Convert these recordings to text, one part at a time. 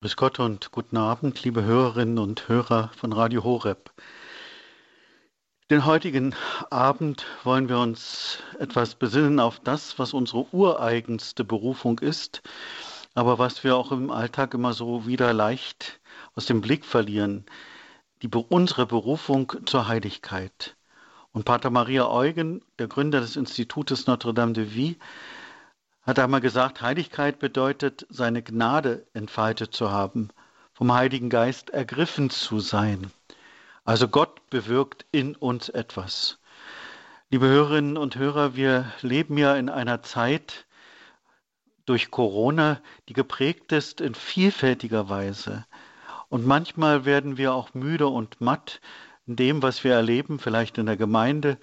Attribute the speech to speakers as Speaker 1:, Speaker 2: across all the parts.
Speaker 1: Grüß Gott und guten Abend, liebe Hörerinnen und Hörer von Radio Horeb. Den heutigen Abend wollen wir uns etwas besinnen auf das, was unsere ureigenste Berufung ist, aber was wir auch im Alltag immer so wieder leicht aus dem Blick verlieren, die, unsere Berufung zur Heiligkeit. Und Pater Maria Eugen, der Gründer des Institutes Notre-Dame de Vie, hat einmal gesagt, Heiligkeit bedeutet, seine Gnade entfaltet zu haben, vom Heiligen Geist ergriffen zu sein. Also Gott bewirkt in uns etwas. Liebe Hörerinnen und Hörer, wir leben ja in einer Zeit durch Corona, die geprägt ist in vielfältiger Weise. Und manchmal werden wir auch müde und matt in dem, was wir erleben, vielleicht in der Gemeinde,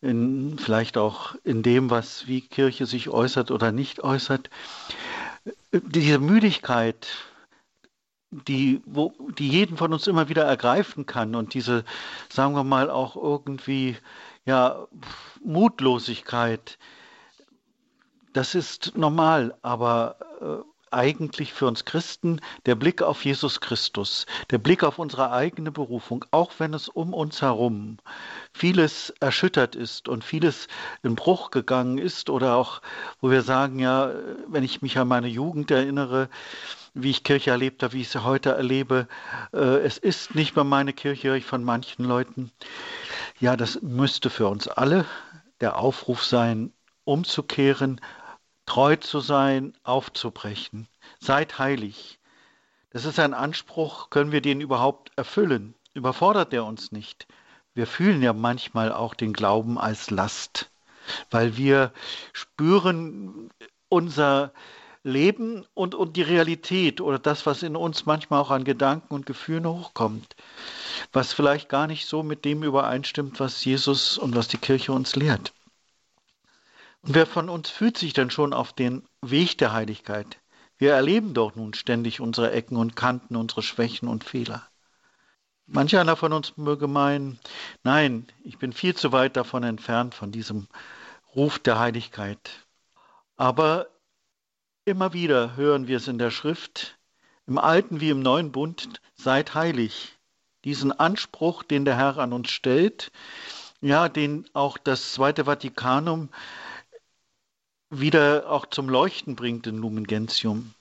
Speaker 1: in, vielleicht auch in dem, was wie Kirche sich äußert oder nicht äußert. Diese Müdigkeit, die, wo, die jeden von uns immer wieder ergreifen kann und diese, sagen wir mal, auch irgendwie ja, Mutlosigkeit, das ist normal, aber äh, eigentlich für uns Christen der Blick auf Jesus Christus, der Blick auf unsere eigene Berufung, auch wenn es um uns herum vieles erschüttert ist und vieles in Bruch gegangen ist oder auch, wo wir sagen, ja, wenn ich mich an meine Jugend erinnere, wie ich Kirche erlebt habe, wie ich sie heute erlebe, äh, es ist nicht mehr meine Kirche, ich von manchen Leuten. Ja, das müsste für uns alle der Aufruf sein, umzukehren, treu zu sein, aufzubrechen. Seid heilig. Das ist ein Anspruch, können wir den überhaupt erfüllen? Überfordert er uns nicht? Wir fühlen ja manchmal auch den Glauben als Last, weil wir spüren unser Leben und, und die Realität oder das, was in uns manchmal auch an Gedanken und Gefühlen hochkommt, was vielleicht gar nicht so mit dem übereinstimmt, was Jesus und was die Kirche uns lehrt. Wer von uns fühlt sich denn schon auf den Weg der Heiligkeit? Wir erleben doch nun ständig unsere Ecken und Kanten, unsere Schwächen und Fehler. Manch einer von uns möge meinen, nein, ich bin viel zu weit davon entfernt, von diesem Ruf der Heiligkeit. Aber immer wieder hören wir es in der Schrift, im Alten wie im Neuen Bund, seid heilig. Diesen Anspruch, den der Herr an uns stellt, ja, den auch das Zweite Vatikanum wieder auch zum Leuchten bringt in Lumen Gentium.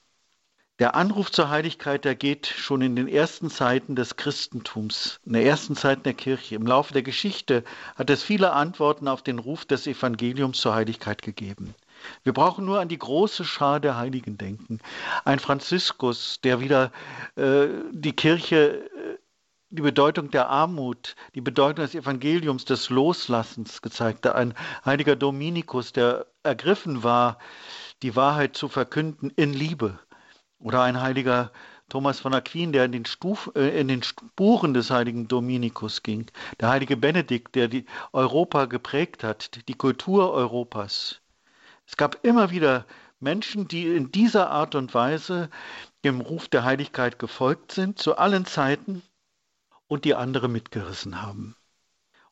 Speaker 1: Der Anruf zur Heiligkeit, der geht schon in den ersten Zeiten des Christentums, in der ersten Zeit der Kirche. Im Laufe der Geschichte hat es viele Antworten auf den Ruf des Evangeliums zur Heiligkeit gegeben. Wir brauchen nur an die große Schar der Heiligen denken. Ein Franziskus, der wieder äh, die Kirche die Bedeutung der Armut, die Bedeutung des Evangeliums, des Loslassens gezeigt. Ein heiliger Dominikus, der ergriffen war, die Wahrheit zu verkünden in Liebe. Oder ein heiliger Thomas von Aquin, der in den, Stuf, äh, in den Spuren des heiligen Dominikus ging. Der heilige Benedikt, der die Europa geprägt hat, die Kultur Europas. Es gab immer wieder Menschen, die in dieser Art und Weise dem Ruf der Heiligkeit gefolgt sind, zu allen Zeiten und die andere mitgerissen haben.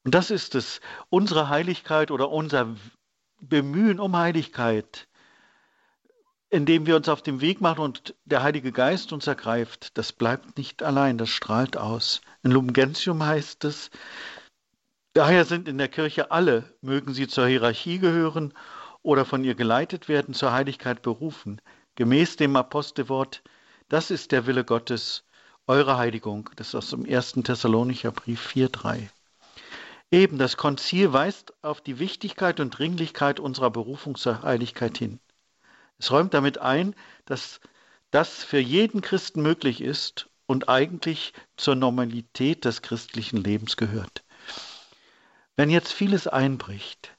Speaker 1: Und das ist es, unsere Heiligkeit oder unser Bemühen um Heiligkeit, indem wir uns auf den Weg machen und der Heilige Geist uns ergreift, das bleibt nicht allein, das strahlt aus. In Lumen Gentium heißt es, daher sind in der Kirche alle, mögen sie zur Hierarchie gehören oder von ihr geleitet werden, zur Heiligkeit berufen, gemäß dem Apostelwort, das ist der Wille Gottes, eure Heiligung. Das ist aus dem ersten Thessalonicher Brief 4,3. Eben, das Konzil weist auf die Wichtigkeit und Dringlichkeit unserer Berufung zur Heiligkeit hin. Es räumt damit ein, dass das für jeden Christen möglich ist und eigentlich zur Normalität des christlichen Lebens gehört. Wenn jetzt vieles einbricht,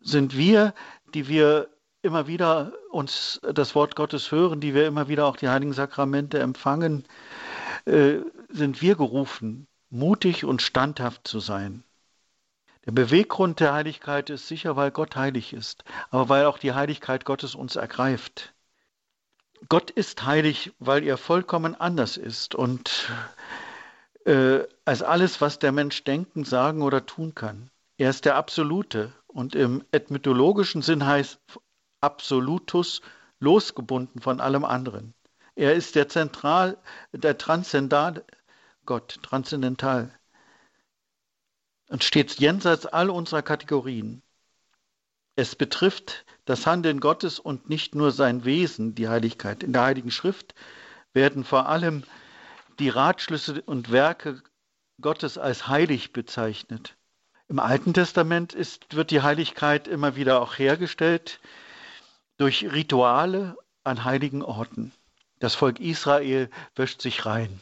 Speaker 1: sind wir, die wir immer wieder uns das Wort Gottes hören, die wir immer wieder auch die heiligen Sakramente empfangen, äh, sind wir gerufen, mutig und standhaft zu sein. Der Beweggrund der Heiligkeit ist sicher, weil Gott heilig ist, aber weil auch die Heiligkeit Gottes uns ergreift. Gott ist heilig, weil er vollkommen anders ist und äh, als alles, was der Mensch denken, sagen oder tun kann. Er ist der Absolute und im etymologischen Sinn heißt Absolutus losgebunden von allem anderen. Er ist der Zentral, der Transzendal Gott, transzendental. Und steht jenseits all unserer Kategorien. Es betrifft das Handeln Gottes und nicht nur sein Wesen, die Heiligkeit. In der Heiligen Schrift werden vor allem die Ratschlüsse und Werke Gottes als heilig bezeichnet. Im Alten Testament ist, wird die Heiligkeit immer wieder auch hergestellt durch Rituale an heiligen Orten. Das Volk Israel wäscht sich rein.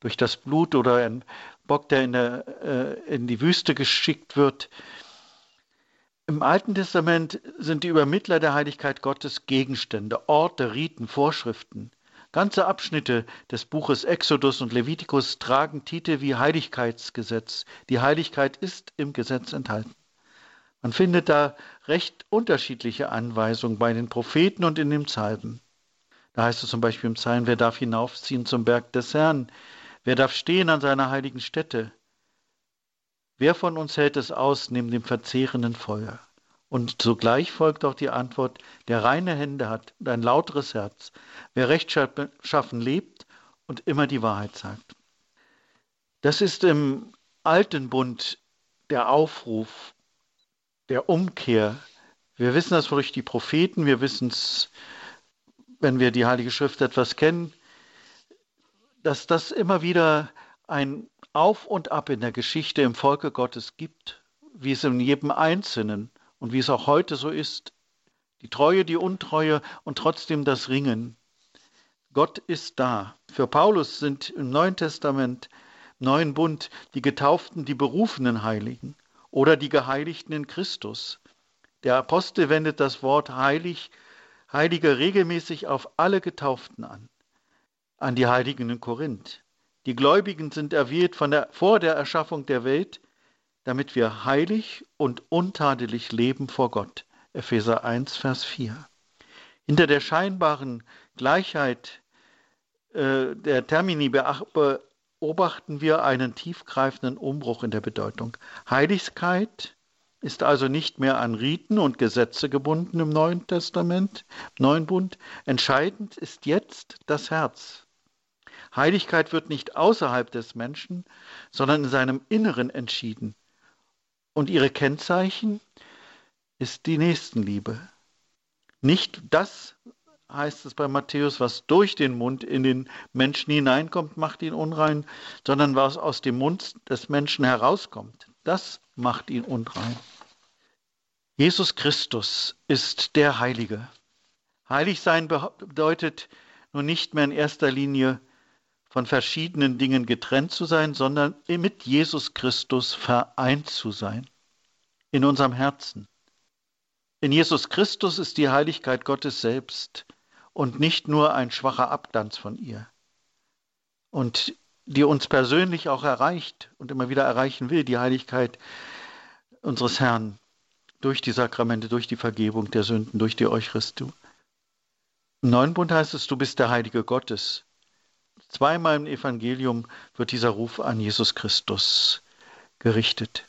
Speaker 1: Durch das Blut oder ein Bock, der in, der, äh, in die Wüste geschickt wird. Im Alten Testament sind die Übermittler der Heiligkeit Gottes Gegenstände, Orte, Riten, Vorschriften. Ganze Abschnitte des Buches Exodus und Levitikus tragen Titel wie Heiligkeitsgesetz. Die Heiligkeit ist im Gesetz enthalten. Man findet da recht unterschiedliche Anweisungen bei den Propheten und in den Psalmen. Da heißt es zum Beispiel im Psalm, wer darf hinaufziehen zum Berg des Herrn? Wer darf stehen an seiner heiligen Stätte? Wer von uns hält es aus neben dem verzehrenden Feuer? Und sogleich folgt auch die Antwort, der reine Hände hat und ein lauteres Herz, wer rechtschaffen lebt und immer die Wahrheit sagt. Das ist im alten Bund der Aufruf, der Umkehr. Wir wissen das durch die Propheten, wir wissen es, wenn wir die Heilige Schrift etwas kennen, dass das immer wieder ein Auf und Ab in der Geschichte im Volke Gottes gibt, wie es in jedem Einzelnen und wie es auch heute so ist, die Treue, die Untreue und trotzdem das Ringen. Gott ist da. Für Paulus sind im Neuen Testament, im Neuen Bund, die Getauften die berufenen Heiligen oder die Geheiligten in Christus. Der Apostel wendet das Wort heilig, Heilige regelmäßig auf alle Getauften an, an die Heiligen in Korinth. Die Gläubigen sind erwählt von der, vor der Erschaffung der Welt damit wir heilig und untadelig leben vor Gott. Epheser 1, Vers 4. Hinter der scheinbaren Gleichheit äh, der Termini beobachten wir einen tiefgreifenden Umbruch in der Bedeutung. Heiligkeit ist also nicht mehr an Riten und Gesetze gebunden im Neuen Testament, im Neuen Bund. Entscheidend ist jetzt das Herz. Heiligkeit wird nicht außerhalb des Menschen, sondern in seinem Inneren entschieden. Und ihre Kennzeichen ist die Nächstenliebe. Nicht das heißt es bei Matthäus, was durch den Mund in den Menschen hineinkommt, macht ihn unrein, sondern was aus dem Mund des Menschen herauskommt, das macht ihn unrein. Jesus Christus ist der Heilige. Heilig sein bedeutet nun nicht mehr in erster Linie von verschiedenen Dingen getrennt zu sein, sondern mit Jesus Christus vereint zu sein. In unserem Herzen. In Jesus Christus ist die Heiligkeit Gottes selbst und nicht nur ein schwacher Abglanz von ihr. Und die uns persönlich auch erreicht und immer wieder erreichen will, die Heiligkeit unseres Herrn durch die Sakramente, durch die Vergebung der Sünden, durch die Eucharistie. Im Neuen Bund heißt es, du bist der Heilige Gottes. Zweimal im Evangelium wird dieser Ruf an Jesus Christus gerichtet.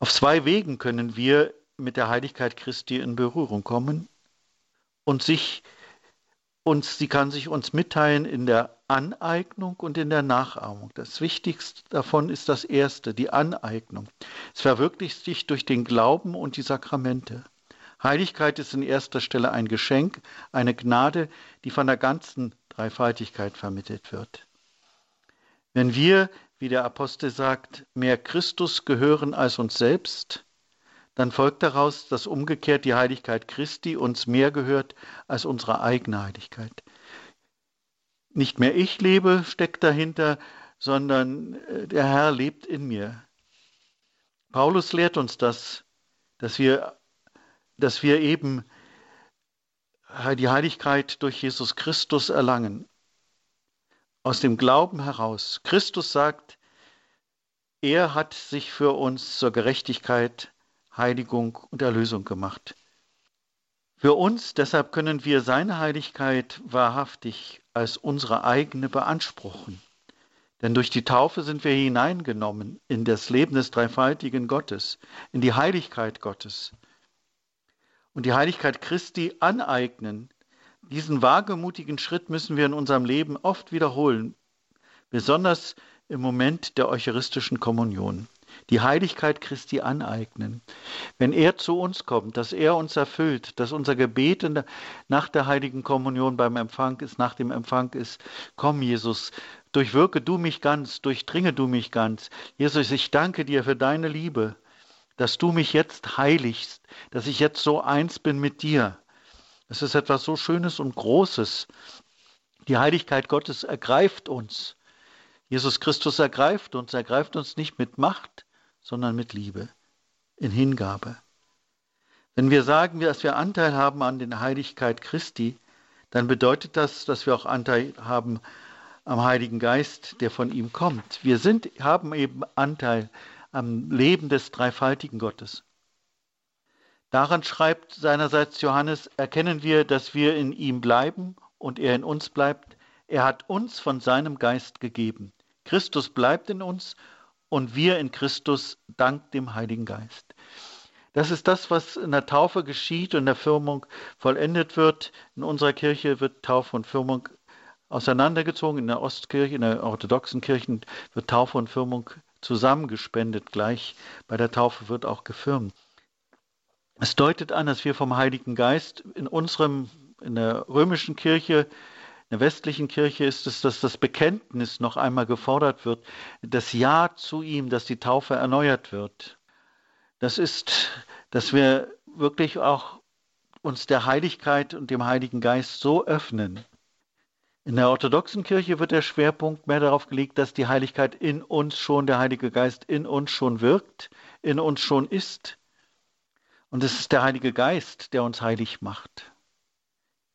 Speaker 1: Auf zwei Wegen können wir mit der Heiligkeit Christi in Berührung kommen und sich uns, sie kann sich uns mitteilen in der Aneignung und in der Nachahmung. Das Wichtigste davon ist das erste, die Aneignung. Es verwirklicht sich durch den Glauben und die Sakramente. Heiligkeit ist in erster Stelle ein Geschenk, eine Gnade, die von der ganzen Dreifaltigkeit vermittelt wird. Wenn wir, wie der Apostel sagt, mehr Christus gehören als uns selbst, dann folgt daraus, dass umgekehrt die Heiligkeit Christi uns mehr gehört als unsere eigene Heiligkeit. Nicht mehr ich lebe, steckt dahinter, sondern äh, der Herr lebt in mir. Paulus lehrt uns das, dass wir, dass wir eben die Heiligkeit durch Jesus Christus erlangen. Aus dem Glauben heraus. Christus sagt, er hat sich für uns zur Gerechtigkeit, Heiligung und Erlösung gemacht. Für uns deshalb können wir seine Heiligkeit wahrhaftig als unsere eigene beanspruchen. Denn durch die Taufe sind wir hineingenommen in das Leben des dreifaltigen Gottes, in die Heiligkeit Gottes und die Heiligkeit Christi aneignen, Diesen wagemutigen Schritt müssen wir in unserem Leben oft wiederholen, besonders im Moment der eucharistischen Kommunion. Die Heiligkeit Christi aneignen. Wenn er zu uns kommt, dass er uns erfüllt, dass unser Gebet nach der heiligen Kommunion beim Empfang ist, nach dem Empfang ist, komm Jesus, durchwirke du mich ganz, durchdringe du mich ganz. Jesus, ich danke dir für deine Liebe, dass du mich jetzt heiligst, dass ich jetzt so eins bin mit dir. Es ist etwas so Schönes und Großes. Die Heiligkeit Gottes ergreift uns. Jesus Christus ergreift uns, ergreift uns nicht mit Macht, sondern mit Liebe, in Hingabe. Wenn wir sagen, dass wir Anteil haben an der Heiligkeit Christi, dann bedeutet das, dass wir auch Anteil haben am Heiligen Geist, der von ihm kommt. Wir sind, haben eben Anteil am Leben des dreifaltigen Gottes. Daran schreibt seinerseits Johannes, erkennen wir, dass wir in ihm bleiben und er in uns bleibt. Er hat uns von seinem Geist gegeben. Christus bleibt in uns und wir in Christus dank dem Heiligen Geist. Das ist das, was in der Taufe geschieht und in der Firmung vollendet wird. In unserer Kirche wird Taufe und Firmung auseinandergezogen. In der Ostkirche, in der orthodoxen Kirche wird Taufe und Firmung zusammengespendet. Gleich bei der Taufe wird auch gefirmt. Es deutet an, dass wir vom Heiligen Geist in unserem, in der römischen Kirche der westlichen Kirche ist es, dass das Bekenntnis noch einmal gefordert wird, das Ja zu ihm, dass die Taufe erneuert wird. Das ist, dass wir wirklich auch uns der Heiligkeit und dem Heiligen Geist so öffnen. In der orthodoxen Kirche wird der Schwerpunkt mehr darauf gelegt, dass die Heiligkeit in uns schon, der Heilige Geist in uns schon wirkt, in uns schon ist. Und es ist der Heilige Geist, der uns heilig macht.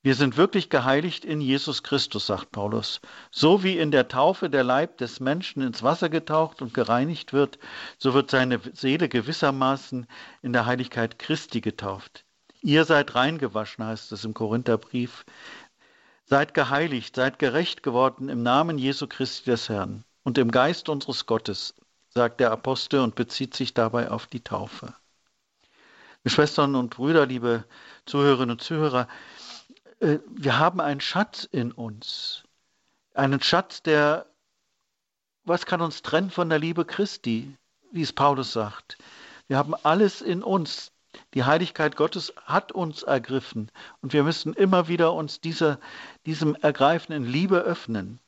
Speaker 1: Wir sind wirklich geheiligt in Jesus Christus, sagt Paulus. So wie in der Taufe der Leib des Menschen ins Wasser getaucht und gereinigt wird, so wird seine Seele gewissermaßen in der Heiligkeit Christi getauft. Ihr seid reingewaschen, heißt es im Korintherbrief. Seid geheiligt, seid gerecht geworden im Namen Jesu Christi des Herrn und im Geist unseres Gottes, sagt der Apostel und bezieht sich dabei auf die Taufe. Schwestern und Brüder, liebe Zuhörerinnen und Zuhörer, wir haben einen Schatz in uns. Einen Schatz, der, was kann uns trennen von der Liebe Christi, wie es Paulus sagt. Wir haben alles in uns. Die Heiligkeit Gottes hat uns ergriffen und wir müssen immer wieder uns dieser, diesem Ergreifen in Liebe öffnen.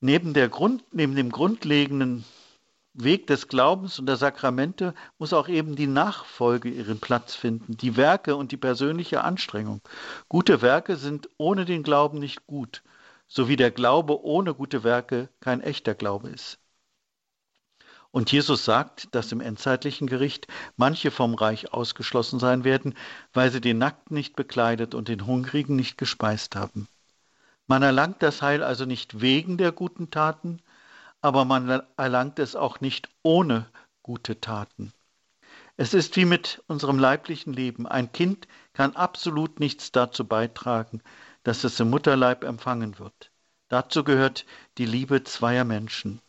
Speaker 1: Neben, Grund, neben dem grundlegenden Weg des Glaubens und der Sakramente muss auch eben die Nachfolge ihren Platz finden, die Werke und die persönliche Anstrengung. Gute Werke sind ohne den Glauben nicht gut, so wie der Glaube ohne gute Werke kein echter Glaube ist. Und Jesus sagt, dass im endzeitlichen Gericht manche vom Reich ausgeschlossen sein werden, weil sie den Nackten nicht bekleidet und den Hungrigen nicht gespeist haben. Man erlangt das Heil also nicht wegen der guten Taten, aber man erlangt es auch nicht ohne gute Taten. Es ist wie mit unserem leiblichen Leben. Ein Kind kann absolut nichts dazu beitragen, dass es im Mutterleib empfangen wird. Dazu gehört die Liebe zweier Menschen.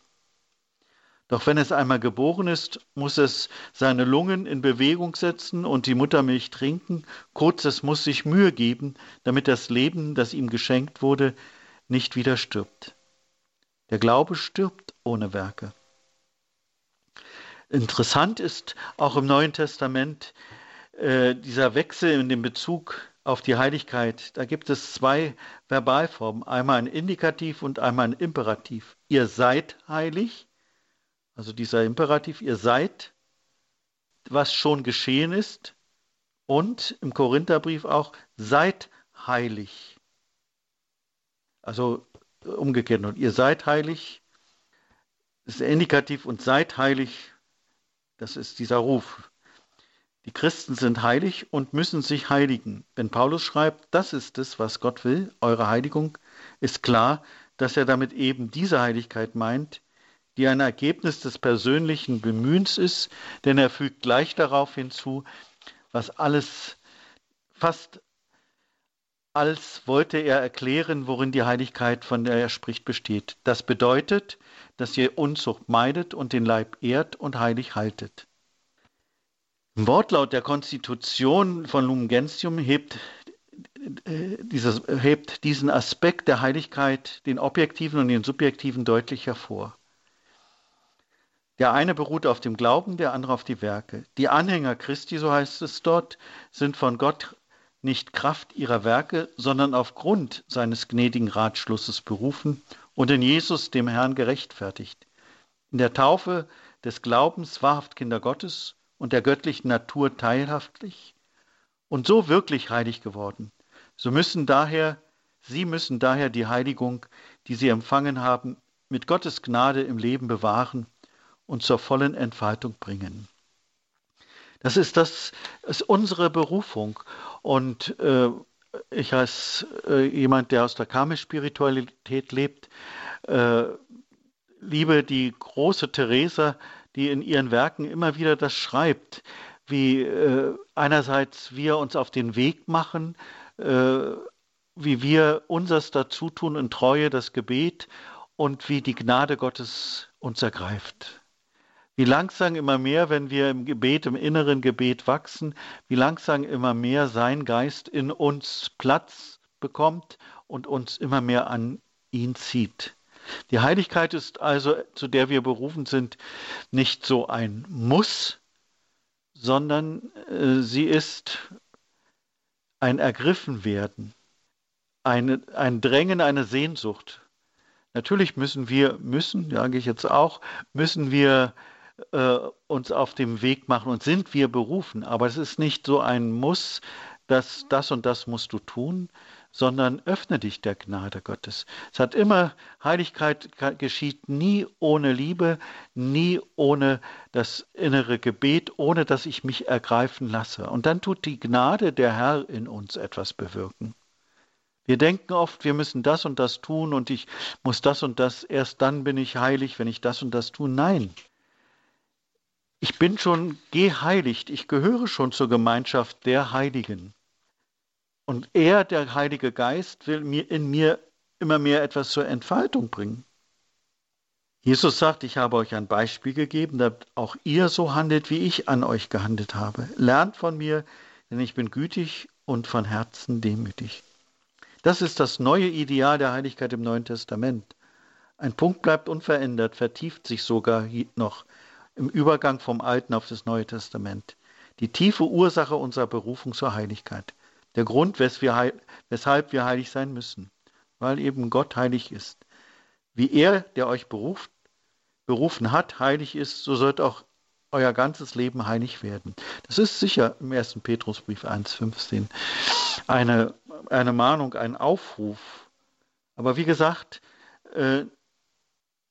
Speaker 1: Doch wenn es einmal geboren ist, muss es seine Lungen in Bewegung setzen und die Muttermilch trinken. Kurz, es muss sich Mühe geben, damit das Leben, das ihm geschenkt wurde, nicht wieder stirbt. Der Glaube stirbt ohne Werke. Interessant ist auch im Neuen Testament äh, dieser Wechsel in dem Bezug auf die Heiligkeit. Da gibt es zwei Verbalformen, einmal ein Indikativ und einmal ein Imperativ. Ihr seid heilig, also dieser Imperativ, ihr seid, was schon geschehen ist, und im Korintherbrief auch, seid heilig. Also umgekehrt. Und ihr seid heilig, ist der Indikativ und seid heilig, das ist dieser Ruf. Die Christen sind heilig und müssen sich heiligen. Wenn Paulus schreibt, das ist es, was Gott will, eure Heiligung, ist klar, dass er damit eben diese Heiligkeit meint, die ein Ergebnis des persönlichen Bemühens ist, denn er fügt gleich darauf hinzu, was alles, fast als wollte er erklären, worin die Heiligkeit, von der er spricht, besteht. Das bedeutet, dass ihr Unzucht meidet und den Leib ehrt und heilig haltet. Im Wortlaut der Konstitution von Lumen Gentium hebt äh, dieses, hebt diesen Aspekt der Heiligkeit, den objektiven und den subjektiven, deutlich hervor. Der eine beruht auf dem Glauben, der andere auf die Werke. Die Anhänger Christi, so heißt es dort, sind von Gott nicht Kraft ihrer Werke, sondern aufgrund seines gnädigen Ratschlusses berufen und in Jesus, dem Herrn, gerechtfertigt. In der Taufe des Glaubens wahrhaft Kinder Gottes und der göttlichen Natur teilhaftlich und so wirklich heilig geworden. So müssen daher, sie müssen daher die Heiligung, die sie empfangen haben, mit Gottes Gnade im Leben bewahren und zur vollen Entfaltung bringen. Das ist, das ist unsere Berufung. Und äh, ich als äh, jemand, der aus der Karmisch-Spiritualität lebt, äh, liebe die große Theresa, die in ihren Werken immer wieder das schreibt, wie äh, einerseits wir uns auf den Weg machen, äh, wie wir unseres dazu tun in Treue, das Gebet und wie die Gnade Gottes uns ergreift. Wie langsam immer mehr, wenn wir im Gebet, im inneren Gebet wachsen, wie langsam immer mehr sein Geist in uns Platz bekommt und uns immer mehr an ihn zieht. Die Heiligkeit ist also, zu der wir berufen sind, nicht so ein Muss, sondern äh, sie ist ein Ergriffenwerden, eine, ein Drängen, eine Sehnsucht. Natürlich müssen wir, müssen, sage ich jetzt auch, müssen wir äh, uns auf dem Weg machen und sind wir berufen. Aber es ist nicht so ein Muss, dass das und das musst du tun, sondern öffne dich der Gnade Gottes. Es hat immer, Heiligkeit geschieht nie ohne Liebe, nie ohne das innere Gebet, ohne dass ich mich ergreifen lasse. Und dann tut die Gnade der Herr in uns etwas bewirken. Wir denken oft, wir müssen das und das tun und ich muss das und das, erst dann bin ich heilig, wenn ich das und das tue. Nein, ich bin schon geheiligt, ich gehöre schon zur Gemeinschaft der Heiligen. Und er, der Heilige Geist, will mir in mir immer mehr etwas zur Entfaltung bringen. Jesus sagt, ich habe euch ein Beispiel gegeben, damit auch ihr so handelt, wie ich an euch gehandelt habe. Lernt von mir, denn ich bin gütig und von Herzen demütig. Das ist das neue Ideal der Heiligkeit im Neuen Testament. Ein Punkt bleibt unverändert, vertieft sich sogar noch im Übergang vom Alten auf das Neue Testament. Die tiefe Ursache unserer Berufung zur Heiligkeit. Der Grund, weshalb wir heilig sein müssen. Weil eben Gott heilig ist. Wie er, der euch beruft, berufen hat, heilig ist, so sollt auch euer ganzes Leben heilig werden. Das ist sicher im 1. Petrusbrief 1,15 eine, eine Mahnung, ein Aufruf. Aber wie gesagt, äh,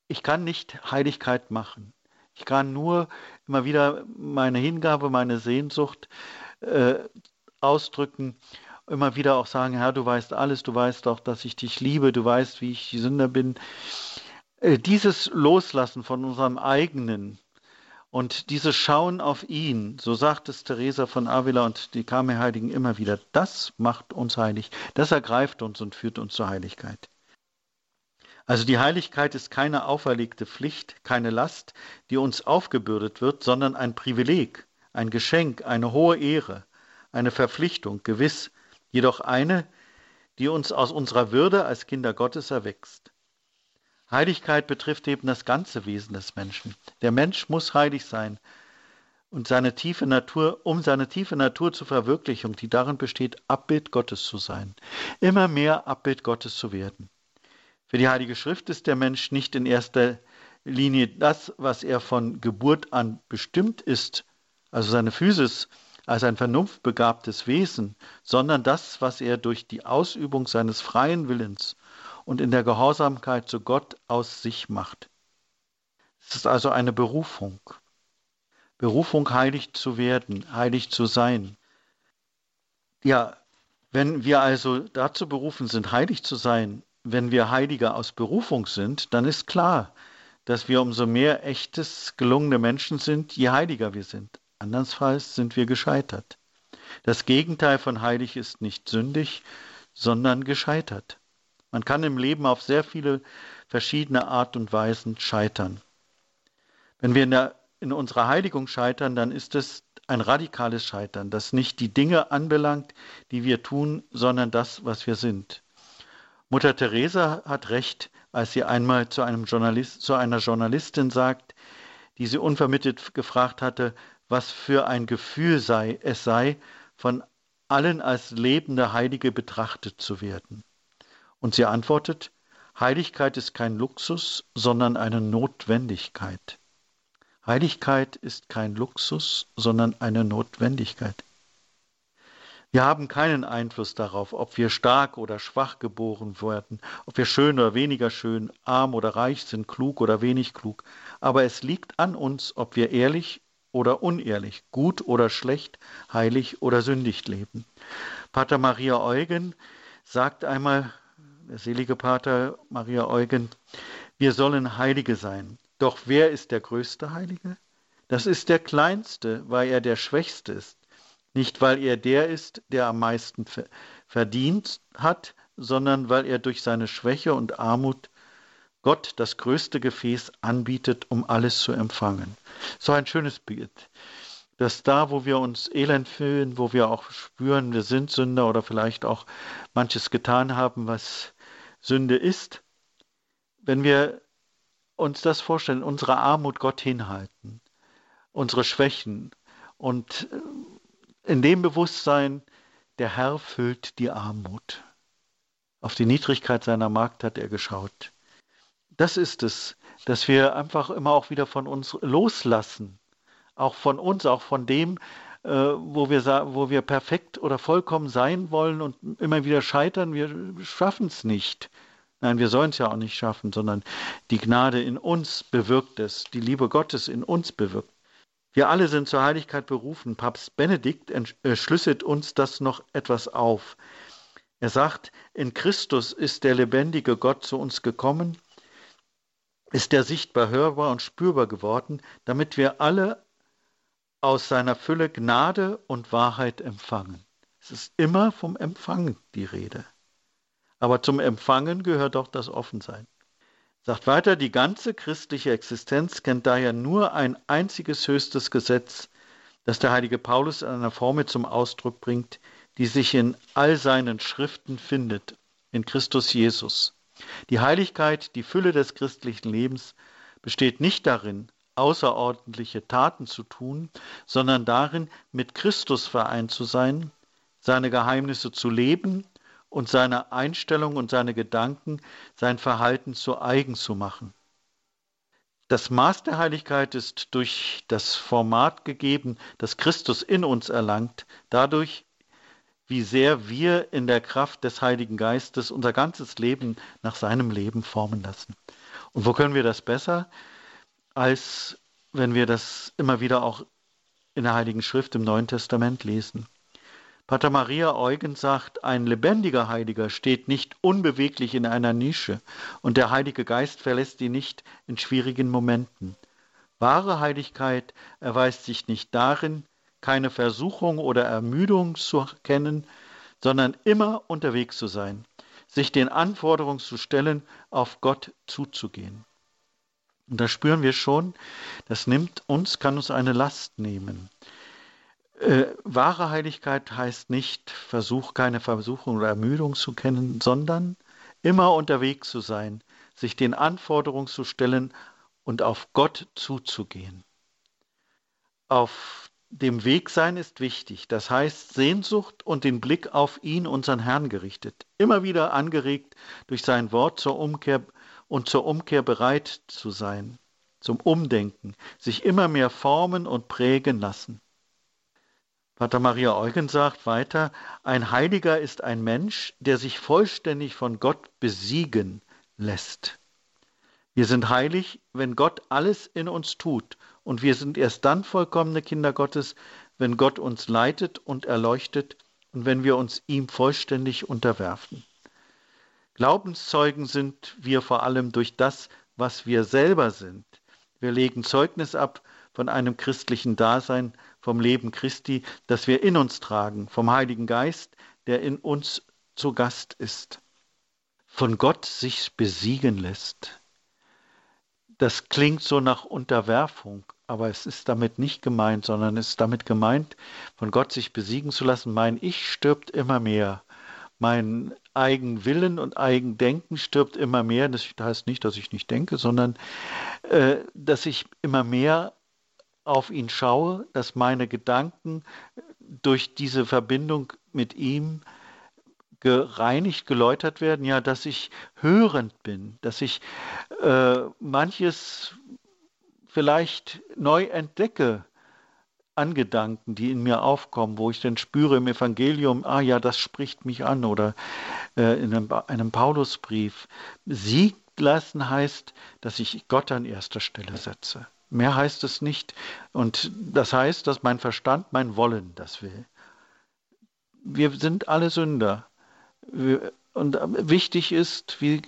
Speaker 1: ich kann nicht Heiligkeit machen. Ich kann nur immer wieder meine Hingabe, meine Sehnsucht äh, ausdrücken, immer wieder auch sagen, Herr, du weißt alles, du weißt auch, dass ich dich liebe, du weißt, wie ich Sünder bin. Äh, dieses Loslassen von unserem eigenen und dieses Schauen auf ihn, so sagt es Teresa von Avila und die Karmelheiligen immer wieder, das macht uns heilig, das ergreift uns und führt uns zur Heiligkeit. Also die Heiligkeit ist keine auferlegte Pflicht, keine Last, die uns aufgebürdet wird, sondern ein Privileg, ein Geschenk, eine hohe Ehre, eine Verpflichtung, gewiss, jedoch eine, die uns aus unserer Würde als Kinder Gottes erwächst. Heiligkeit betrifft eben das ganze Wesen des Menschen. Der Mensch muss heilig sein und seine tiefe Natur, um seine tiefe Natur zur Verwirklichung, die darin besteht, Abbild Gottes zu sein, immer mehr Abbild Gottes zu werden. Für die Heilige Schrift ist der Mensch nicht in erster Linie das, was er von Geburt an bestimmt ist, also seine Physis als ein vernunftbegabtes Wesen, sondern das, was er durch die Ausübung seines freien Willens und in der Gehorsamkeit zu Gott aus sich macht. Es ist also eine Berufung. Berufung, heilig zu werden, heilig zu sein. Ja, wenn wir also dazu berufen sind, heilig zu sein, wenn wir Heilige aus Berufung sind, dann ist klar, dass wir umso mehr echtes, gelungene Menschen sind, je heiliger wir sind. Andernfalls sind wir gescheitert. Das Gegenteil von heilig ist nicht sündig, sondern gescheitert. Man kann im Leben auf sehr viele verschiedene Art und Weisen scheitern. Wenn wir in, der, in unserer Heiligung scheitern, dann ist es ein radikales Scheitern, das nicht die Dinge anbelangt, die wir tun, sondern das, was wir sind. Mutter Teresa hat recht, als sie einmal zu, Journalist, zu einer Journalistin sagt, die sie unvermittelt gefragt hatte, was für ein Gefühl sei, es sei, von allen als lebende Heilige betrachtet zu werden. Und sie antwortet, Heiligkeit ist kein Luxus, sondern eine Notwendigkeit. Heiligkeit ist kein Luxus, sondern eine Notwendigkeit. Wir haben keinen Einfluss darauf, ob wir stark oder schwach geboren werden, ob wir schön oder weniger schön, arm oder reich sind, klug oder wenig klug. Aber es liegt an uns, ob wir ehrlich oder unehrlich, gut oder schlecht, heilig oder sündig leben. Pater Maria Eugen sagt einmal, der selige Pater Maria Eugen, wir sollen Heilige sein. Doch wer ist der größte Heilige? Das ist der Kleinste, weil er der Schwächste ist. Nicht, weil er der ist, der am meisten verdient hat, sondern weil er durch seine Schwäche und Armut Gott das größte Gefäß anbietet, um alles zu empfangen. So ein schönes Bild, dass da, wo wir uns elend fühlen, wo wir auch spüren, wir sind Sünder oder vielleicht auch manches getan haben, was Sünde ist, wenn wir uns das vorstellen, unsere Armut Gott hinhalten, unsere Schwächen und in dem Bewusstsein, der Herr füllt die Armut. Auf die Niedrigkeit seiner Magd hat er geschaut das ist es, dass wir einfach immer auch wieder von uns loslassen. Auch von uns, auch von dem, äh, wo, wir, wo wir perfekt oder vollkommen sein wollen und immer wieder scheitern. Wir schaffen es nicht. Nein, wir sollen es ja auch nicht schaffen, sondern die Gnade in uns bewirkt es, die Liebe Gottes in uns bewirkt. Wir alle sind zur Heiligkeit berufen. Papst Benedikt schlüsselt uns das noch etwas auf. Er sagt, in Christus ist der lebendige Gott zu uns gekommen ist er sichtbar, hörbar und spürbar geworden, damit wir alle aus seiner Fülle Gnade und Wahrheit empfangen. Es ist immer vom Empfangen die Rede. Aber zum Empfangen gehört auch das Offensein. Sagt weiter, die ganze christliche Existenz kennt daher nur ein einziges höchstes Gesetz, das der heilige Paulus in einer Formel zum Ausdruck bringt, die sich in all seinen Schriften findet, in Christus Jesus. Die Heiligkeit, die Fülle des christlichen Lebens besteht nicht darin, außerordentliche Taten zu tun, sondern darin, mit Christus vereint zu sein, seine Geheimnisse zu leben und seine Einstellung und seine Gedanken, sein Verhalten zu eigen zu machen. Das Maß der Heiligkeit ist durch das Format gegeben, das Christus in uns erlangt, dadurch, wie sehr wir in der Kraft des Heiligen Geistes unser ganzes Leben nach seinem Leben formen lassen. Und wo können wir das besser, als wenn wir das immer wieder auch in der Heiligen Schrift im Neuen Testament lesen? Pater Maria Eugen sagt, ein lebendiger Heiliger steht nicht unbeweglich in einer Nische und der Heilige Geist verlässt ihn nicht in schwierigen Momenten. Wahre Heiligkeit erweist sich nicht darin, keine Versuchung oder Ermüdung zu kennen, sondern immer unterwegs zu sein, sich den Anforderungen zu stellen, auf Gott zuzugehen. Und da spüren wir schon, das nimmt uns, kann uns eine Last nehmen. Äh, wahre Heiligkeit heißt nicht, Versuch, keine Versuchung oder Ermüdung zu kennen, sondern immer unterwegs zu sein, sich den Anforderungen zu stellen und auf Gott zuzugehen. Auf dem Weg sein ist wichtig. Das heißt, Sehnsucht und den Blick auf ihn, unseren Herrn, gerichtet. Immer wieder angeregt durch sein Wort zur Umkehr und zur Umkehr bereit zu sein, zum Umdenken, sich immer mehr formen und prägen lassen. Pater Maria Eugen sagt weiter, ein Heiliger ist ein Mensch, der sich vollständig von Gott besiegen lässt. Wir sind heilig, wenn Gott alles in uns tut und wir sind erst dann vollkommene Kinder Gottes, wenn Gott uns leitet und erleuchtet und wenn wir uns ihm vollständig unterwerfen. Glaubenszeugen sind wir vor allem durch das, was wir selber sind. Wir legen Zeugnis ab von einem christlichen Dasein, vom Leben Christi, das wir in uns tragen, vom Heiligen Geist, der in uns zu Gast ist, von Gott sich besiegen lässt das klingt so nach Unterwerfung, aber es ist damit nicht gemeint, sondern es ist damit gemeint, von Gott sich besiegen zu lassen. Mein Ich stirbt immer mehr. Mein Eigenwillen und Eigendenken stirbt immer mehr. Das heißt nicht, dass ich nicht denke, sondern äh, dass ich immer mehr auf ihn schaue, dass meine Gedanken durch diese Verbindung mit ihm gereinigt, geläutert werden, ja, dass ich hörend bin, dass ich äh, manches vielleicht neu entdecke an Gedanken, die in mir aufkommen, wo ich dann spüre im Evangelium, ah ja, das spricht mich an oder äh, in einem, einem Paulusbrief. Sieg lassen heißt, dass ich Gott an erster Stelle setze. Mehr heißt es nicht. Und das heißt, dass mein Verstand, mein Wollen das will. Wir sind alle Sünder. Und wichtig ist, wie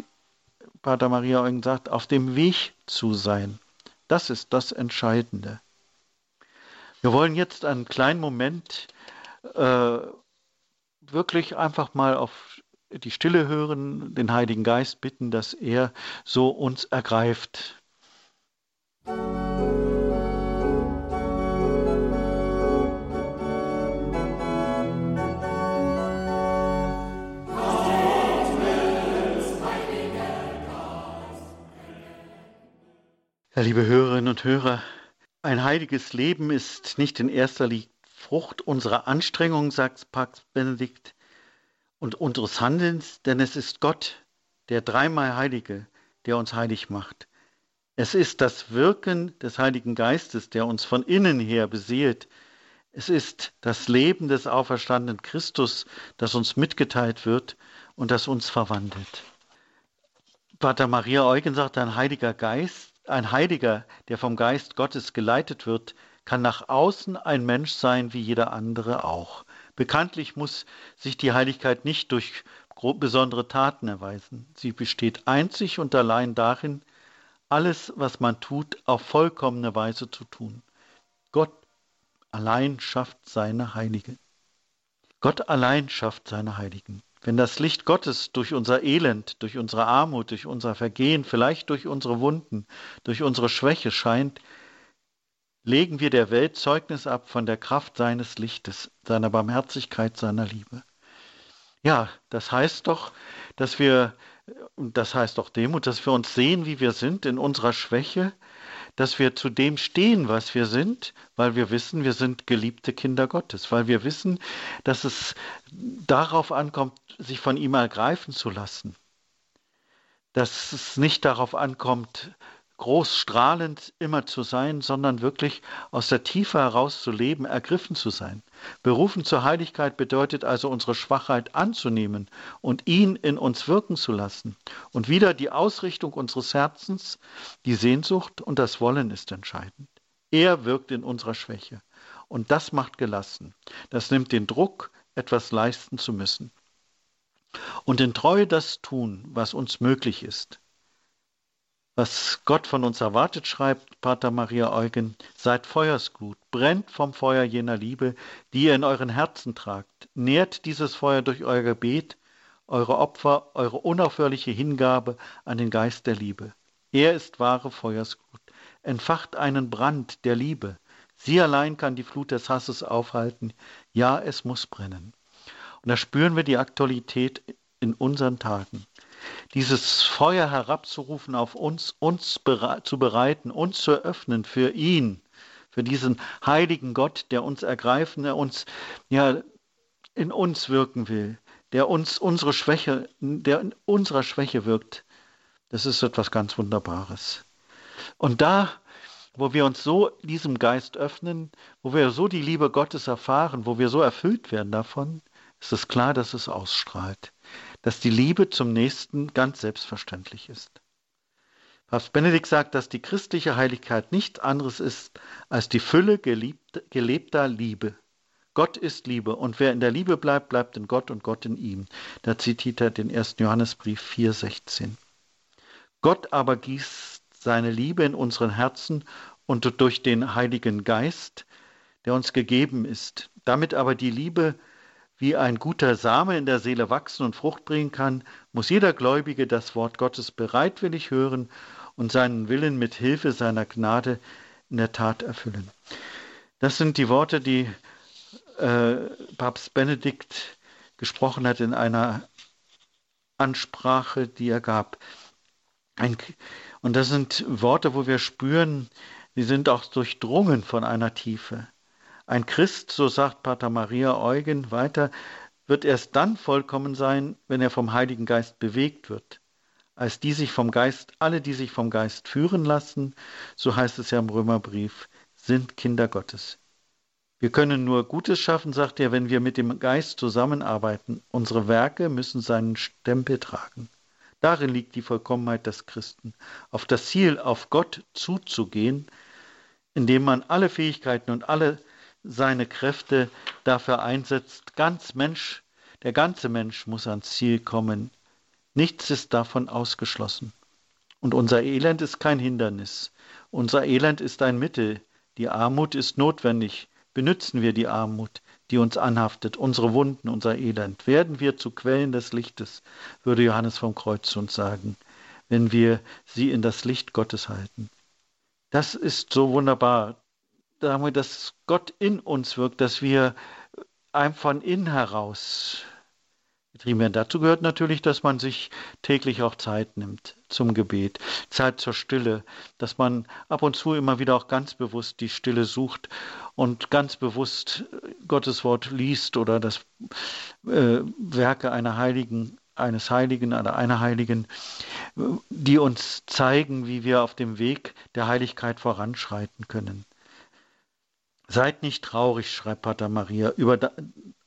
Speaker 1: Pater Maria Eugen sagt, auf dem Weg zu sein. Das ist das Entscheidende. Wir wollen jetzt einen kleinen Moment äh, wirklich einfach mal auf die Stille hören, den Heiligen Geist bitten, dass er so uns ergreift. Liebe Hörerinnen und Hörer, ein heiliges Leben ist nicht in erster Linie Frucht unserer Anstrengungen, sagt Papst Benedikt, und unseres Handelns, denn es ist Gott, der dreimal Heilige, der uns heilig macht. Es ist das Wirken des Heiligen Geistes, der uns von innen her beseelt. Es ist das Leben des auferstandenen Christus, das uns mitgeteilt wird und das uns verwandelt. Pater Maria Eugen sagt, ein Heiliger Geist ein Heiliger, der vom Geist Gottes geleitet wird, kann nach außen ein Mensch sein wie jeder andere auch. Bekanntlich muss sich die Heiligkeit nicht durch besondere Taten erweisen. Sie besteht einzig und allein darin, alles, was man tut, auf vollkommene Weise zu tun. Gott allein schafft seine Heiligen. Gott allein schafft seine Heiligen. Wenn das Licht Gottes durch unser Elend, durch unsere Armut, durch unser Vergehen, vielleicht durch unsere Wunden, durch unsere Schwäche scheint, legen wir der Welt Zeugnis ab von der Kraft seines Lichtes, seiner Barmherzigkeit, seiner Liebe. Ja, das heißt doch, dass wir, das heißt doch Demut, dass wir uns sehen, wie wir sind in unserer Schwäche, dass wir zu dem stehen, was wir sind, weil wir wissen, wir sind geliebte Kinder Gottes, weil wir wissen, dass es darauf ankommt, sich von ihm ergreifen zu lassen, dass es nicht darauf ankommt, groß strahlend immer zu sein, sondern wirklich aus der Tiefe heraus zu leben, ergriffen zu sein. Berufen zur Heiligkeit bedeutet also unsere Schwachheit anzunehmen und ihn in uns wirken zu lassen. Und wieder die Ausrichtung unseres Herzens, die Sehnsucht und das Wollen ist entscheidend. Er wirkt in unserer Schwäche. Und das macht gelassen. Das nimmt den Druck, etwas leisten zu müssen. Und in Treue das tun, was uns möglich ist was Gott von uns erwartet, schreibt Pater Maria Eugen, seid Feuersglut, brennt vom Feuer jener Liebe, die ihr in euren Herzen tragt. Nährt dieses Feuer durch euer Gebet, eure Opfer, eure unaufhörliche Hingabe an den Geist der Liebe. Er ist wahre Feuersglut. Entfacht einen Brand der Liebe. Sie allein kann die Flut des Hasses aufhalten. Ja, es muss brennen. Und da spüren wir die Aktualität in unseren Tagen dieses Feuer herabzurufen auf uns, uns zu bereiten, uns zu öffnen für ihn, für diesen heiligen Gott, der uns ergreifen, der uns ja in uns wirken will, der uns unsere Schwäche, der in unserer Schwäche wirkt. Das ist etwas ganz Wunderbares. Und da, wo wir uns so diesem Geist öffnen, wo wir so die Liebe Gottes erfahren, wo wir so erfüllt werden davon, ist es klar, dass es ausstrahlt dass die Liebe zum Nächsten ganz selbstverständlich ist. Papst Benedikt sagt, dass die christliche Heiligkeit nichts anderes ist als die Fülle gelebter Liebe. Gott ist Liebe und wer in der Liebe bleibt, bleibt in Gott und Gott in ihm. Da zitiert er den 1. Johannesbrief 4,16. Gott aber gießt seine Liebe in unseren Herzen und durch den Heiligen Geist, der uns gegeben ist. Damit aber die Liebe wie ein guter Same in der Seele wachsen und Frucht bringen kann, muss jeder Gläubige das Wort Gottes bereitwillig hören und seinen Willen mit Hilfe seiner Gnade in der Tat erfüllen. Das sind die Worte, die äh, Papst Benedikt gesprochen hat in einer Ansprache, die er gab. Ein, und das sind Worte, wo wir spüren, die sind auch durchdrungen von einer Tiefe. Ein Christ, so sagt Pater Maria Eugen weiter, wird erst dann vollkommen sein, wenn er vom Heiligen Geist bewegt wird. Als die sich vom Geist, alle, die sich vom Geist führen lassen, so heißt es ja im Römerbrief, sind Kinder Gottes. Wir können nur Gutes schaffen, sagt er, wenn wir mit dem Geist zusammenarbeiten. Unsere Werke müssen seinen Stempel tragen. Darin liegt die Vollkommenheit des Christen, auf das Ziel, auf Gott zuzugehen, indem man alle Fähigkeiten und alle seine Kräfte dafür einsetzt. Ganz Mensch, der ganze Mensch muss ans Ziel kommen. Nichts ist davon ausgeschlossen. Und unser Elend ist kein Hindernis. Unser Elend ist ein Mittel. Die Armut ist notwendig. Benützen wir die Armut die uns anhaftet, unsere Wunden, unser Elend. Werden wir zu Quellen des Lichtes, würde Johannes vom Kreuz uns sagen, wenn wir sie in das Licht Gottes halten. Das ist so wunderbar, dass Gott in uns wirkt, dass wir einfach von innen heraus getrieben werden. Dazu gehört natürlich, dass man sich täglich auch Zeit nimmt zum Gebet, Zeit zur Stille, dass man ab und zu immer wieder auch ganz bewusst die Stille sucht und ganz bewusst Gottes Wort liest oder das äh, Werke einer Heiligen, eines Heiligen oder einer Heiligen, die uns zeigen, wie wir auf dem Weg der Heiligkeit voranschreiten können. Seid nicht traurig, schreibt Pater Maria, über,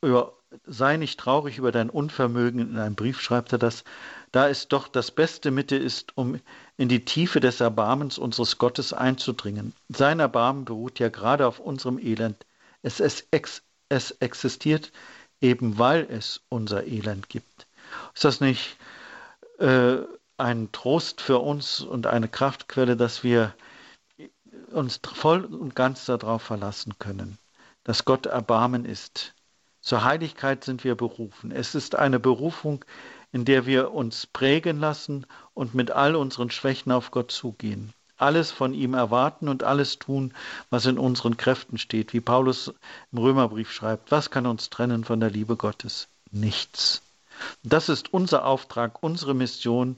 Speaker 1: über sei nicht traurig über dein Unvermögen, in einem Brief schreibt er das, da es doch das beste Mittel ist, um in die Tiefe des Erbarmens unseres Gottes einzudringen. Sein Erbarmen beruht ja gerade auf unserem Elend. Es, es, es existiert eben, weil es unser Elend gibt. Ist das nicht äh, ein Trost für uns und eine Kraftquelle, dass wir uns voll und ganz darauf verlassen können, dass Gott Erbarmen ist, zur Heiligkeit sind wir berufen. Es ist eine Berufung, in der wir uns prägen lassen und mit all unseren Schwächen auf Gott zugehen. Alles von ihm erwarten und alles tun, was in unseren Kräften steht, wie Paulus im Römerbrief schreibt. Was kann uns trennen von der Liebe Gottes? Nichts. Das ist unser Auftrag, unsere Mission,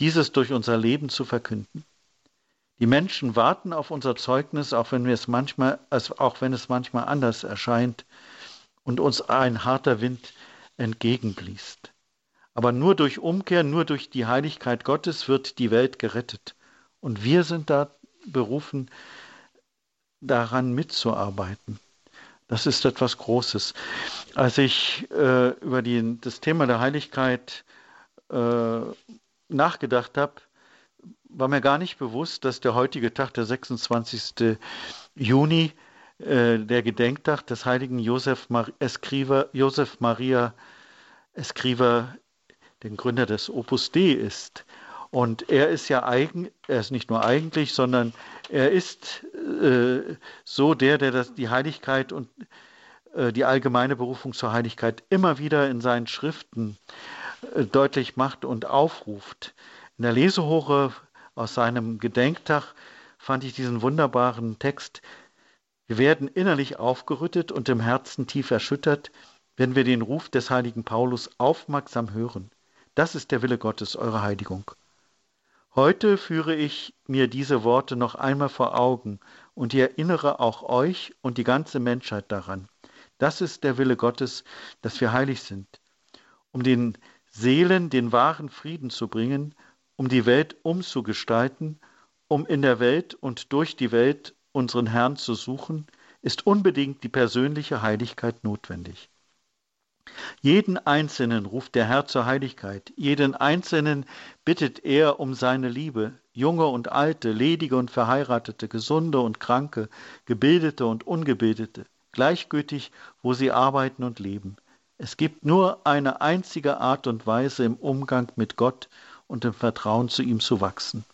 Speaker 1: dieses durch unser Leben zu verkünden. Die Menschen warten auf unser Zeugnis, auch wenn, wir es manchmal, auch wenn es manchmal anders erscheint und uns ein harter Wind entgegenbliest. Aber nur durch Umkehr, nur durch die Heiligkeit Gottes wird die Welt gerettet. Und wir sind da berufen, daran mitzuarbeiten. Das ist etwas Großes. Als ich äh, über die, das Thema der Heiligkeit äh, nachgedacht habe, war mir gar nicht bewusst, dass der heutige Tag, der 26. Juni, äh, der Gedenktag des heiligen Josef, Mar Escriva, Josef Maria Escriva, den Gründer des Opus Dei ist. Und er ist ja eigen, er ist nicht nur eigentlich, sondern er ist äh, so der, der das, die Heiligkeit und äh, die allgemeine Berufung zur Heiligkeit immer wieder in seinen Schriften äh, deutlich macht und aufruft. In der Lesehoche aus seinem Gedenktag fand ich diesen wunderbaren Text, wir werden innerlich aufgerüttet und im Herzen tief erschüttert, wenn wir den Ruf des heiligen Paulus aufmerksam hören. Das ist der Wille Gottes, eure Heiligung. Heute führe ich mir diese Worte noch einmal vor Augen und erinnere auch euch und die ganze Menschheit daran. Das ist der Wille Gottes, dass wir heilig sind, um den Seelen den wahren Frieden zu bringen, um die Welt umzugestalten, um in der Welt und durch die Welt unseren Herrn zu suchen, ist unbedingt die persönliche Heiligkeit notwendig. Jeden Einzelnen ruft der Herr zur Heiligkeit, jeden Einzelnen bittet er um seine Liebe, junge und alte, ledige und verheiratete, gesunde und kranke, gebildete und ungebildete, gleichgültig, wo sie arbeiten und leben. Es gibt nur eine einzige Art und Weise im Umgang mit Gott und im Vertrauen zu ihm zu wachsen.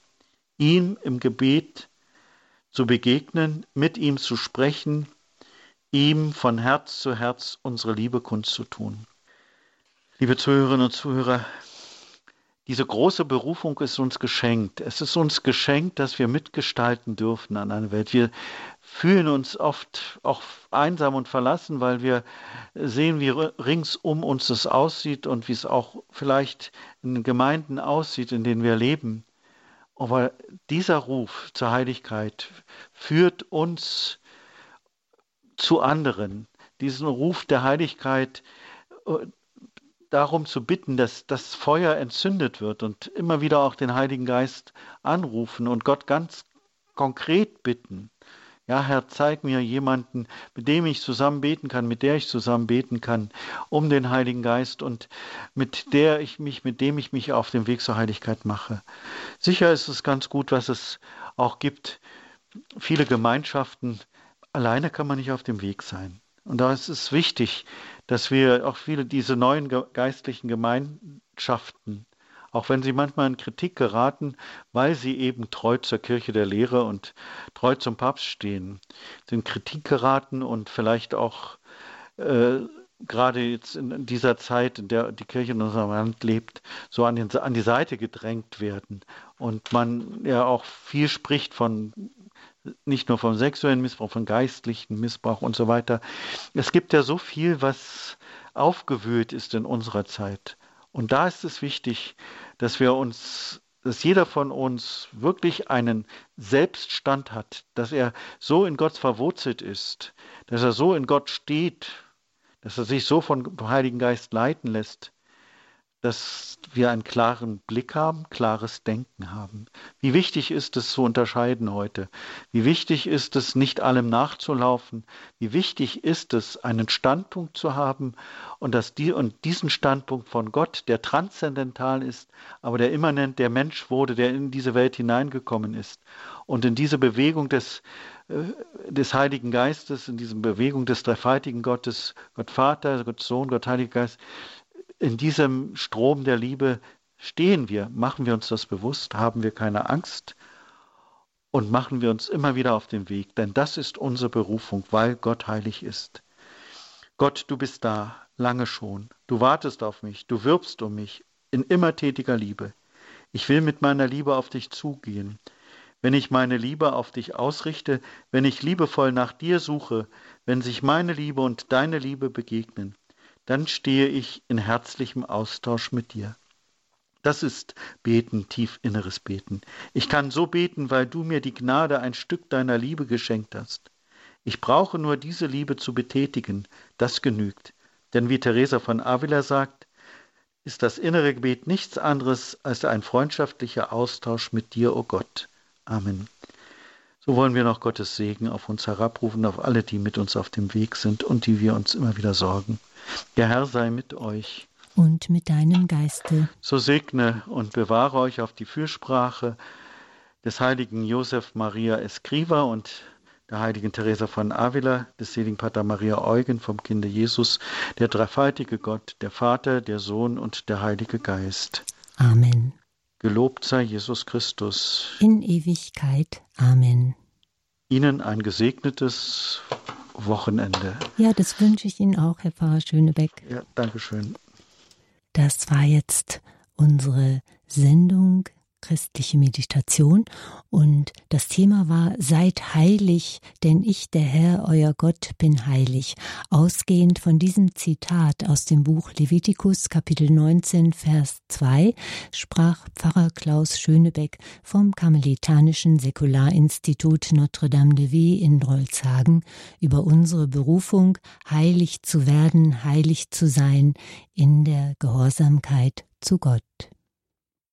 Speaker 1: Ihm im Gebet zu begegnen, mit ihm zu sprechen, ihm von Herz zu Herz unsere Liebe kundzutun. Liebe Zuhörerinnen und Zuhörer, diese große Berufung ist uns geschenkt. Es ist uns geschenkt, dass wir mitgestalten dürfen an einer Welt. Wir fühlen uns oft auch einsam und verlassen, weil wir sehen, wie rings um uns es aussieht und wie es auch vielleicht in Gemeinden aussieht, in denen wir leben. Aber dieser Ruf zur Heiligkeit führt uns zu anderen. Diesen Ruf der Heiligkeit äh, darum zu bitten, dass das Feuer entzündet wird und immer wieder auch den Heiligen Geist anrufen und Gott ganz konkret bitten. Ja, Herr, zeig mir jemanden, mit dem ich zusammen beten kann, mit der ich zusammen beten kann, um den Heiligen Geist und mit der ich mich, mit dem ich mich auf den Weg zur Heiligkeit mache. Sicher ist es ganz gut, was es auch gibt. Viele Gemeinschaften, alleine kann man nicht auf dem Weg sein. Und da ist es wichtig, dass wir auch viele diese neuen geistlichen Gemeinschaften, auch wenn sie manchmal in Kritik geraten, weil sie eben treu zur Kirche der Lehre und treu zum Papst stehen, sind Kritik geraten und vielleicht auch äh, gerade jetzt in dieser Zeit, in der die Kirche in unserem Land lebt, so an, den, an die Seite gedrängt werden. Und man ja auch viel spricht von nicht nur vom sexuellen Missbrauch, von geistlichen Missbrauch und so weiter. Es gibt ja so viel, was aufgewühlt ist in unserer Zeit. Und da ist es wichtig, dass wir uns, dass jeder von uns wirklich einen Selbststand hat, dass er so in Gott verwurzelt ist, dass er so in Gott steht, dass er sich so vom Heiligen Geist leiten lässt, dass wir einen klaren Blick haben, klares Denken haben. Wie wichtig ist es zu unterscheiden heute? Wie wichtig ist es, nicht allem nachzulaufen? Wie wichtig ist es, einen Standpunkt zu haben und, dass die, und diesen Standpunkt von Gott, der transzendental ist, aber der immanent der Mensch wurde, der in diese Welt hineingekommen ist und in diese Bewegung des, äh, des Heiligen Geistes, in diese Bewegung des dreifaltigen Gottes, Gott Vater, Gott Sohn, Gott Heiliger Geist, in diesem Strom der Liebe stehen wir, machen wir uns das bewusst, haben wir keine Angst und machen wir uns immer wieder auf den Weg, denn das ist unsere Berufung, weil Gott heilig ist. Gott, du bist da, lange schon, du wartest auf mich, du wirbst um mich in immer tätiger Liebe. Ich will mit meiner Liebe auf dich zugehen. Wenn ich meine Liebe auf dich ausrichte, wenn ich liebevoll nach dir suche, wenn sich meine Liebe und deine Liebe begegnen, dann stehe ich in herzlichem Austausch mit dir. Das ist Beten, tief inneres Beten. Ich kann so beten, weil du mir die Gnade, ein Stück deiner Liebe geschenkt hast. Ich brauche nur diese Liebe zu betätigen, das genügt. Denn wie Teresa von Avila sagt, ist das innere Gebet nichts anderes als ein freundschaftlicher Austausch mit dir, o oh Gott. Amen. So wollen wir noch Gottes Segen auf uns herabrufen, auf alle, die mit uns auf dem Weg sind und die wir uns immer wieder sorgen. Der Herr sei mit euch.
Speaker 2: Und mit deinem Geiste.
Speaker 1: So segne und bewahre euch auf die Fürsprache des heiligen Josef Maria Escriva und der heiligen Teresa von Avila, des seligen Pater Maria Eugen vom Kinde Jesus, der dreifaltige Gott, der Vater, der Sohn und der Heilige Geist.
Speaker 2: Amen.
Speaker 1: Gelobt sei Jesus Christus.
Speaker 2: In Ewigkeit. Amen.
Speaker 1: Ihnen ein gesegnetes Wochenende.
Speaker 2: Ja, das wünsche ich Ihnen auch, Herr Pfarrer Schönebeck.
Speaker 1: Ja, danke schön.
Speaker 2: Das war jetzt unsere Sendung christliche Meditation und das Thema war Seid heilig, denn ich, der Herr, euer Gott, bin heilig. Ausgehend von diesem Zitat aus dem Buch Levitikus Kapitel 19 Vers 2 sprach Pfarrer Klaus Schönebeck vom Karmelitanischen Säkularinstitut Notre Dame de Vie in Drolshagen über unsere Berufung, heilig zu werden, heilig zu sein in der Gehorsamkeit zu Gott.